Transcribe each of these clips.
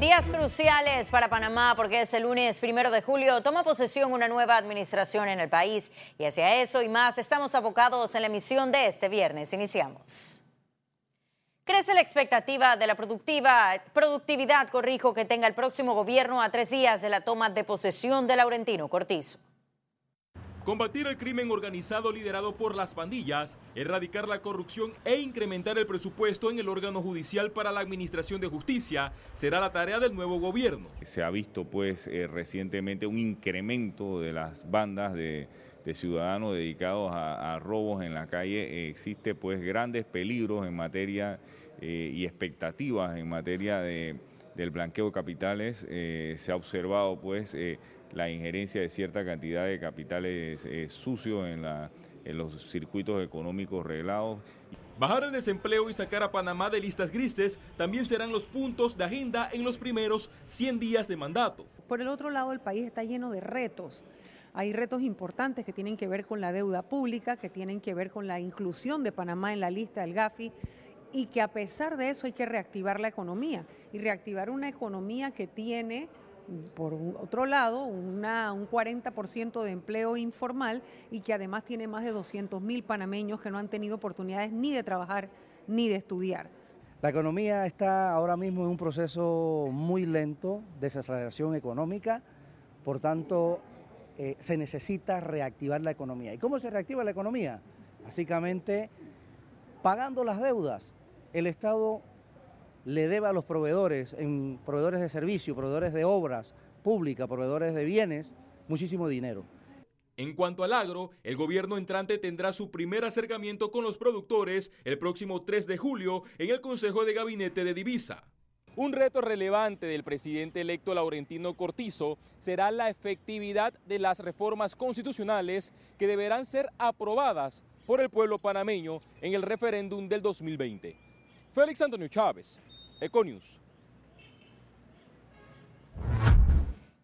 Días cruciales para Panamá porque es el lunes primero de julio. Toma posesión una nueva administración en el país y hacia eso y más estamos abocados en la emisión de este viernes. Iniciamos. Crece la expectativa de la productiva, productividad, corrijo, que tenga el próximo gobierno a tres días de la toma de posesión de Laurentino Cortizo. Combatir el crimen organizado liderado por las pandillas, erradicar la corrupción e incrementar el presupuesto en el órgano judicial para la administración de justicia será la tarea del nuevo gobierno. Se ha visto pues eh, recientemente un incremento de las bandas de, ciudadanos dedicados a, robos en la calle. existe pues grandes peligros en materia eh, y expectativas en materia de, del blanqueo de capitales. Eh, se ha observado pues la injerencia de cierta cantidad de capitales eh, sucios en, la, en los circuitos económicos reglados. Bajar el desempleo y sacar a Panamá de listas grises también serán los puntos de agenda en los primeros 100 días de mandato. Por el otro lado, el país está lleno de retos. Hay retos importantes que tienen que ver con la deuda pública, que tienen que ver con la inclusión de Panamá en la lista del GAFI y que a pesar de eso hay que reactivar la economía y reactivar una economía que tiene por otro lado, un 40% de empleo informal y que además tiene más de 200 mil panameños que no han tenido oportunidades ni de trabajar ni de estudiar. La economía está ahora mismo en un proceso muy lento de desaceleración económica, por tanto eh, se necesita reactivar la economía. ¿Y cómo se reactiva la economía? Básicamente pagando las deudas. El Estado le debe a los proveedores, en proveedores de servicio, proveedores de obras públicas, proveedores de bienes, muchísimo dinero. En cuanto al agro, el gobierno entrante tendrá su primer acercamiento con los productores el próximo 3 de julio en el Consejo de Gabinete de Divisa. Un reto relevante del presidente electo Laurentino Cortizo será la efectividad de las reformas constitucionales que deberán ser aprobadas por el pueblo panameño en el referéndum del 2020. Félix Antonio Chávez, Econius.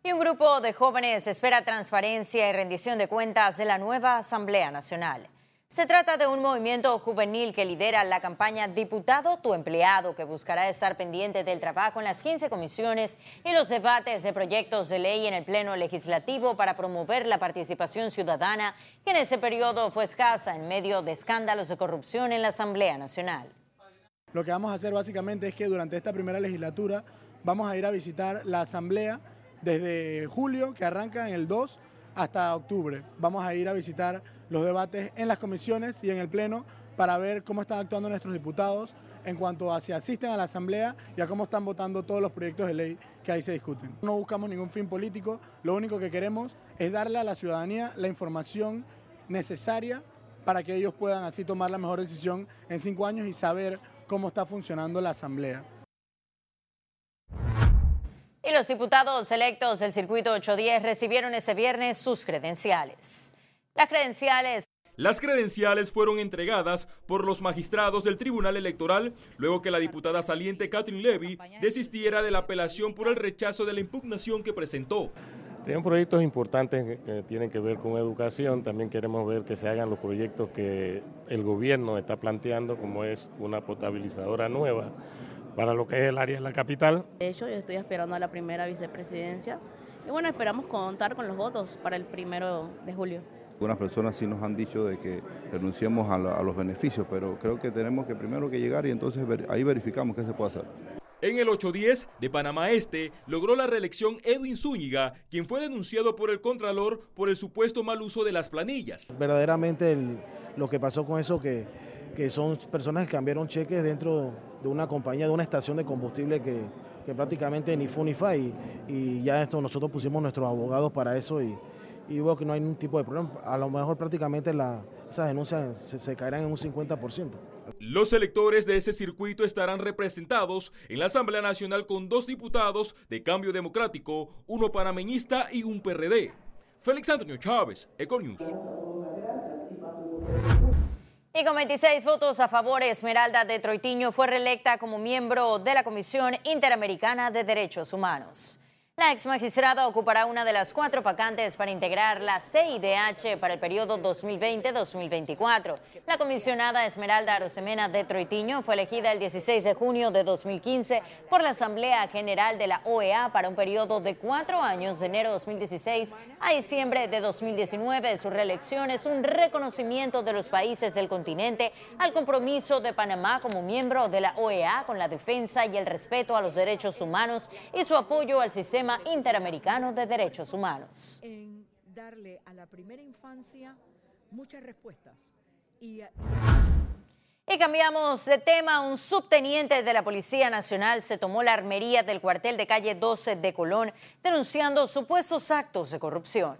Y un grupo de jóvenes espera transparencia y rendición de cuentas de la nueva Asamblea Nacional. Se trata de un movimiento juvenil que lidera la campaña Diputado tu empleado, que buscará estar pendiente del trabajo en las 15 comisiones y los debates de proyectos de ley en el Pleno Legislativo para promover la participación ciudadana, que en ese periodo fue escasa en medio de escándalos de corrupción en la Asamblea Nacional. Lo que vamos a hacer básicamente es que durante esta primera legislatura vamos a ir a visitar la Asamblea desde julio, que arranca en el 2, hasta octubre. Vamos a ir a visitar los debates en las comisiones y en el Pleno para ver cómo están actuando nuestros diputados en cuanto a si asisten a la Asamblea y a cómo están votando todos los proyectos de ley que ahí se discuten. No buscamos ningún fin político, lo único que queremos es darle a la ciudadanía la información necesaria para que ellos puedan así tomar la mejor decisión en cinco años y saber cómo está funcionando la Asamblea. Y los diputados electos del Circuito 810 recibieron ese viernes sus credenciales. Las credenciales las credenciales fueron entregadas por los magistrados del Tribunal Electoral luego que la diputada saliente Catherine Levy desistiera de la apelación por el rechazo de la impugnación que presentó. Tenemos proyectos importantes que tienen que ver con educación, también queremos ver que se hagan los proyectos que el gobierno está planteando, como es una potabilizadora nueva para lo que es el área de la capital. De hecho, yo estoy esperando a la primera vicepresidencia y bueno, esperamos contar con los votos para el primero de julio. Algunas personas sí nos han dicho de que renunciemos a, a los beneficios, pero creo que tenemos que primero que llegar y entonces ahí verificamos qué se puede hacer. En el 810 de Panamá Este logró la reelección Edwin Zúñiga, quien fue denunciado por el Contralor por el supuesto mal uso de las planillas. Verdaderamente lo que pasó con eso que, que son personas que cambiaron cheques dentro de una compañía, de una estación de combustible que, que prácticamente ni fu ni y, y, ya esto nosotros pusimos nuestros abogados para eso y, y veo que no hay ningún tipo de problema. A lo mejor prácticamente la, esas denuncias se, se caerán en un 50%. Los electores de ese circuito estarán representados en la Asamblea Nacional con dos diputados de Cambio Democrático, uno panameñista y un PRD. Félix Antonio Chávez, Econius. Y con 26 votos a favor, Esmeralda de Troitiño fue reelecta como miembro de la Comisión Interamericana de Derechos Humanos. La ex magistrada ocupará una de las cuatro vacantes para integrar la CIDH para el periodo 2020-2024. La comisionada Esmeralda Arosemena de Troitiño fue elegida el 16 de junio de 2015 por la Asamblea General de la OEA para un periodo de cuatro años, de enero 2016 a diciembre de 2019. Su reelección es un reconocimiento de los países del continente al compromiso de Panamá como miembro de la OEA con la defensa y el respeto a los derechos humanos y su apoyo al sistema Interamericano de Derechos Humanos. En darle a la primera infancia muchas respuestas. Y, y cambiamos de tema. Un subteniente de la Policía Nacional se tomó la armería del cuartel de calle 12 de Colón denunciando supuestos actos de corrupción.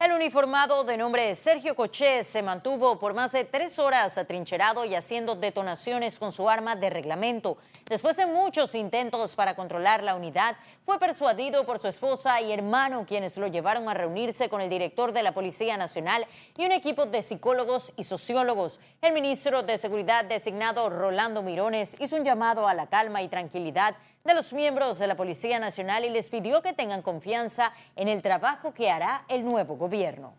El uniformado de nombre Sergio Coché se mantuvo por más de tres horas atrincherado y haciendo detonaciones con su arma de reglamento. Después de muchos intentos para controlar la unidad, fue persuadido por su esposa y hermano, quienes lo llevaron a reunirse con el director de la Policía Nacional y un equipo de psicólogos y sociólogos. El ministro de Seguridad designado Rolando Mirones hizo un llamado a la calma y tranquilidad de los miembros de la Policía Nacional y les pidió que tengan confianza en el trabajo que hará el nuevo gobierno.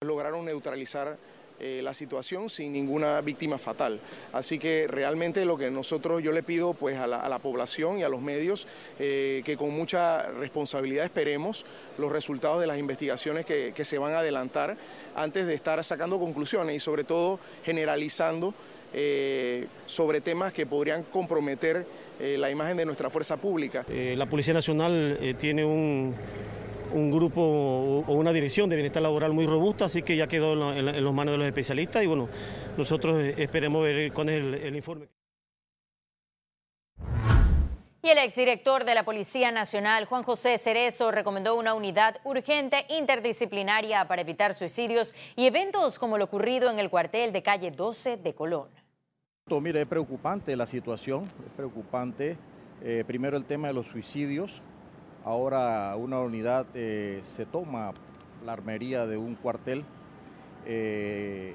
Lograron neutralizar eh, la situación sin ninguna víctima fatal. Así que realmente lo que nosotros yo le pido pues a la, población y a los medios eh, que con mucha responsabilidad esperemos los resultados de las investigaciones que, que se van a adelantar antes de estar sacando conclusiones y sobre todo generalizando eh, sobre temas que podrían comprometer eh, la imagen de nuestra fuerza pública. Eh, la Policía Nacional tiene un, grupo o una dirección de bienestar laboral muy robusta, así que ya quedó en, las manos de los especialistas y bueno, nosotros esperemos ver cuál es el, informe. Y el exdirector de la Policía Nacional, Juan José Cerezo, recomendó una unidad urgente interdisciplinaria para evitar suicidios y eventos como lo ocurrido en el cuartel de calle 12 de Colón. Mire, es preocupante la situación, es preocupante. Eh, primero el tema de los suicidios. Ahora una unidad eh, se toma la armería de un cuartel. Eh,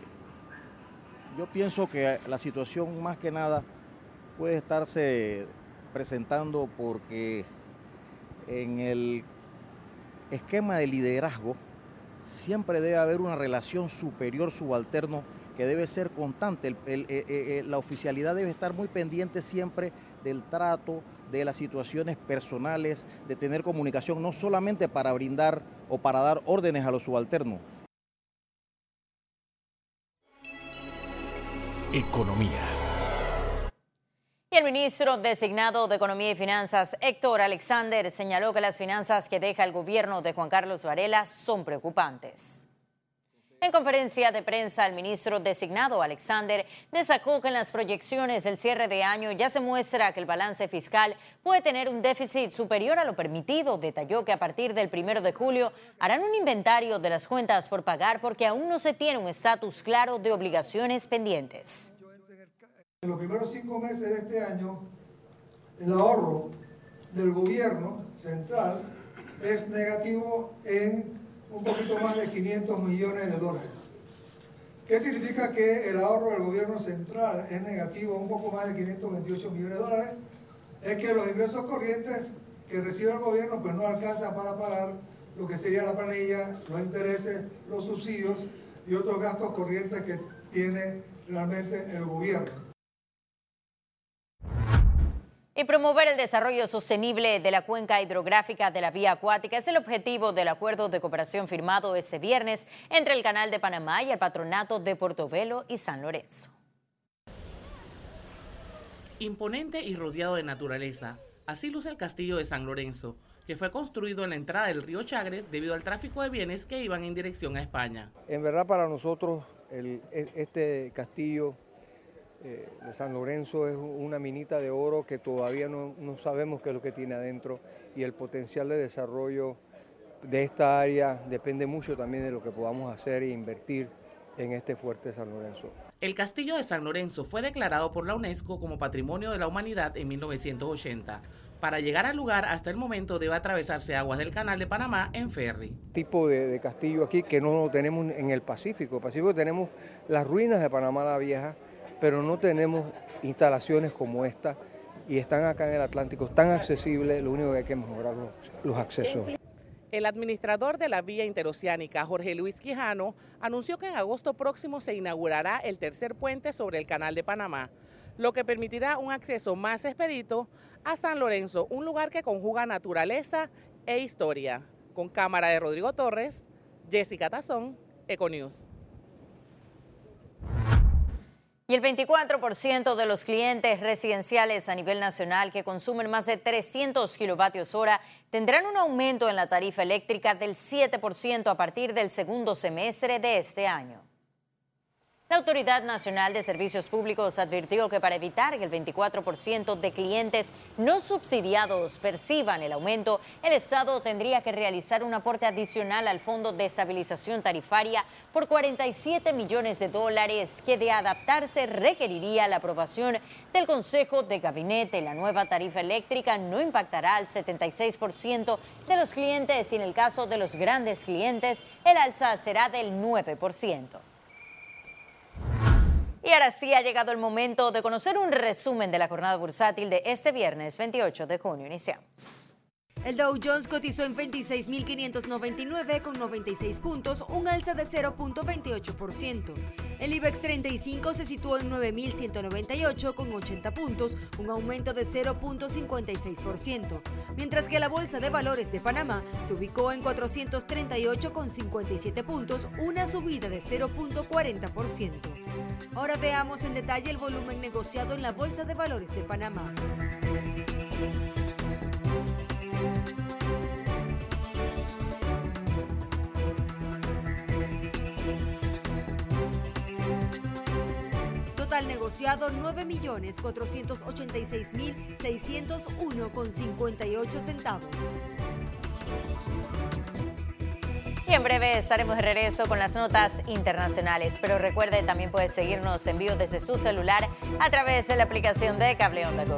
yo pienso que la situación más que nada puede estarse presentando porque en el esquema de liderazgo siempre debe haber una relación superior subalterno que debe ser constante. Eh, eh, eh, la oficialidad debe estar muy pendiente siempre del trato, de las situaciones personales, de tener comunicación, no solamente para brindar o para dar órdenes a los subalternos. Economía. Y el ministro designado de Economía y Finanzas, Héctor Alexander, señaló que las finanzas que deja el gobierno de Juan Carlos Varela son preocupantes. En conferencia de prensa, el ministro designado Alexander destacó que en las proyecciones del cierre de año ya se muestra que el balance fiscal puede tener un déficit superior a lo permitido. Detalló que a partir del primero de julio harán un inventario de las cuentas por pagar porque aún no se tiene un estatus claro de obligaciones pendientes. En los primeros cinco meses de este año, el ahorro del gobierno central es negativo en un poquito más de 500 millones de dólares. ¿Qué significa que el ahorro del gobierno central es negativo, un poco más de 528 millones de dólares? Es que los ingresos corrientes que recibe el gobierno pues no alcanzan para pagar lo que sería la planilla, los intereses, los subsidios y otros gastos corrientes que tiene realmente el gobierno. Y promover el desarrollo sostenible de la cuenca hidrográfica de la vía acuática es el objetivo del acuerdo de cooperación firmado ese viernes entre el Canal de Panamá y el Patronato de Portobelo y San Lorenzo. Imponente y rodeado de naturaleza, así luce el castillo de San Lorenzo, que fue construido en la entrada del río Chagres debido al tráfico de bienes que iban en dirección a España. En verdad para nosotros e, este castillo eh, de San Lorenzo es una minita de oro que todavía no, sabemos qué es lo que tiene adentro y el potencial de desarrollo de esta área depende mucho también de lo que podamos hacer e invertir en este fuerte San Lorenzo. El castillo de San Lorenzo fue declarado por la UNESCO como Patrimonio de la Humanidad en 1980. Para llegar al lugar, hasta el momento debe atravesarse aguas del Canal de Panamá en ferry. Tipo de, de castillo aquí que no tenemos en el Pacífico. El Pacífico tenemos las ruinas de Panamá la Vieja, pero no tenemos instalaciones como esta y están acá en el Atlántico, tan accesibles, lo único que hay que mejorar los, los accesos. El administrador de la vía interoceánica, Jorge Luis Quijano, anunció que en agosto próximo se inaugurará el tercer puente sobre el Canal de Panamá, lo que permitirá un acceso más expedito a San Lorenzo, un lugar que conjuga naturaleza e historia. Con cámara de Rodrigo Torres, Jessica Tazón, Econews. Y el 24% de los clientes residenciales a nivel nacional que consumen más de 300 kilovatios hora tendrán un aumento en la tarifa eléctrica del 7% a partir del segundo semestre de este año. La Autoridad Nacional de Servicios Públicos advirtió que para evitar que el 24% de clientes no subsidiados perciban el aumento, el Estado tendría que realizar un aporte adicional al Fondo de Estabilización Tarifaria por 47 millones de dólares que de adaptarse requeriría la aprobación del Consejo de Gabinete. La nueva tarifa eléctrica no impactará al 76% de los clientes y en el caso de los grandes clientes el alza será del 9%. Y ahora sí ha llegado el momento de conocer un resumen de la jornada bursátil de este viernes 28 de junio. Iniciamos. El Dow Jones cotizó en 26.599 con 96 puntos, un alza de 0.28%. El IBEX 35 se situó en 9.198 con 80 puntos, un aumento de 0.56%, mientras que la Bolsa de Valores de Panamá se ubicó en 438 con 57 puntos, una subida de 0.40%. Ahora veamos en detalle el volumen negociado en la Bolsa de Valores de Panamá. Total negociado 9.486.601 con 58 centavos. En breve estaremos de regreso con las notas internacionales. Pero recuerde, también puede seguirnos en vivo desde su celular a través de la aplicación de Cable Onda Go.